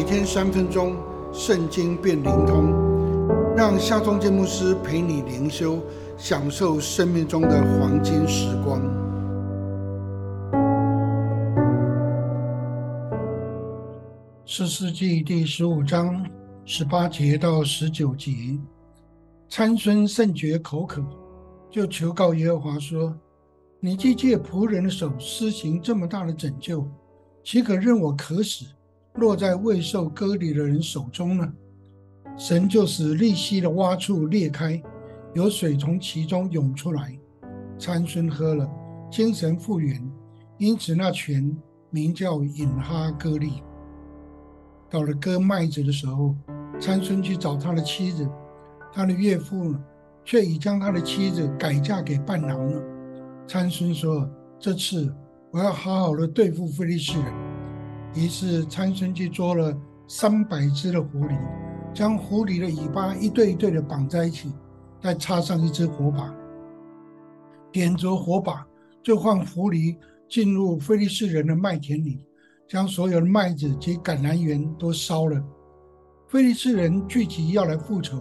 每天三分钟，圣经变灵通，让夏忠建牧师陪你灵修，享受生命中的黄金时光。四世纪第十五章十八节到十九节，参孙甚觉口渴，就求告耶和华说：“你既借仆人的手施行这么大的拯救，岂可任我渴死？”落在未受割礼的人手中呢？神就使利息的洼处裂开，有水从其中涌出来。参孙喝了，精神复原，因此那泉名叫引哈戈利。到了割麦子的时候，参孙去找他的妻子，他的岳父呢却已将他的妻子改嫁给伴郎了。参孙说：“这次我要好好的对付菲利士人。”于是参孙去捉了三百只的狐狸，将狐狸的尾巴一对一对的绑在一起，再插上一只火把，点着火把，就放狐狸进入非利士人的麦田里，将所有的麦子及橄榄园都烧了。非利士人聚集要来复仇，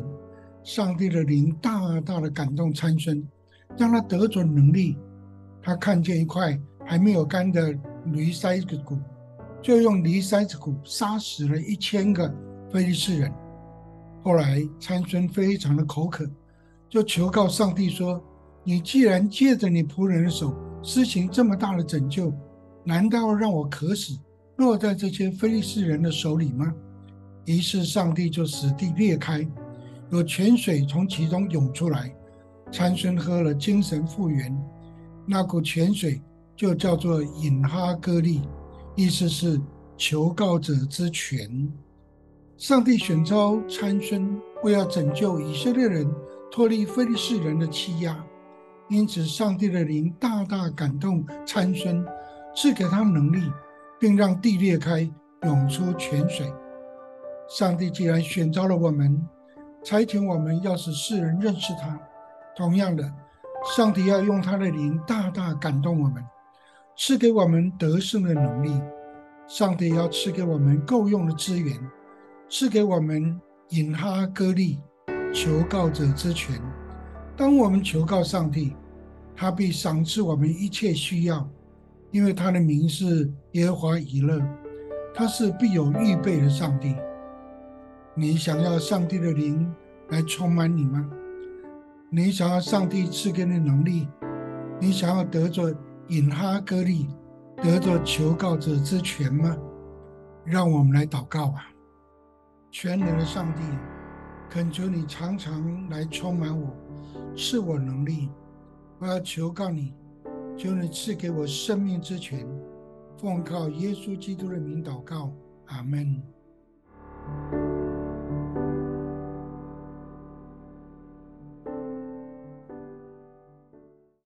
上帝的灵大大的感动参孙，让他得准能力。他看见一块还没有干的驴腮骨。就用离塞子骨杀死了一千个非利士人。后来参孙非常的口渴，就求告上帝说：“你既然借着你仆人的手施行这么大的拯救，难道让我渴死，落在这些非利士人的手里吗？”于是上帝就使地裂开，有泉水从其中涌出来。参孙喝了，精神复原。那股泉水就叫做引哈戈利。意思是求告者之权。上帝选召参孙，为要拯救以色列人脱离非利士人的欺压，因此上帝的灵大大感动参孙，赐给他能力，并让地裂开，涌出泉水。上帝既然选召了我们，差遣我们要使世人认识他，同样的，上帝要用他的灵大大感动我们。赐给我们得胜的能力，上帝要赐给我们够用的资源，赐给我们引哈割利求告者之权。当我们求告上帝，他必赏赐我们一切需要，因为他的名是耶和华以勒，他是必有预备的上帝。你想要上帝的灵来充满你吗？你想要上帝赐给你能力？你想要得着？引哈哥利得着求告者之权吗？让我们来祷告吧。全能的上帝，恳求你常常来充满我，赐我能力。我要求告你，求你赐给我生命之权。奉靠耶稣基督的名祷告，阿门。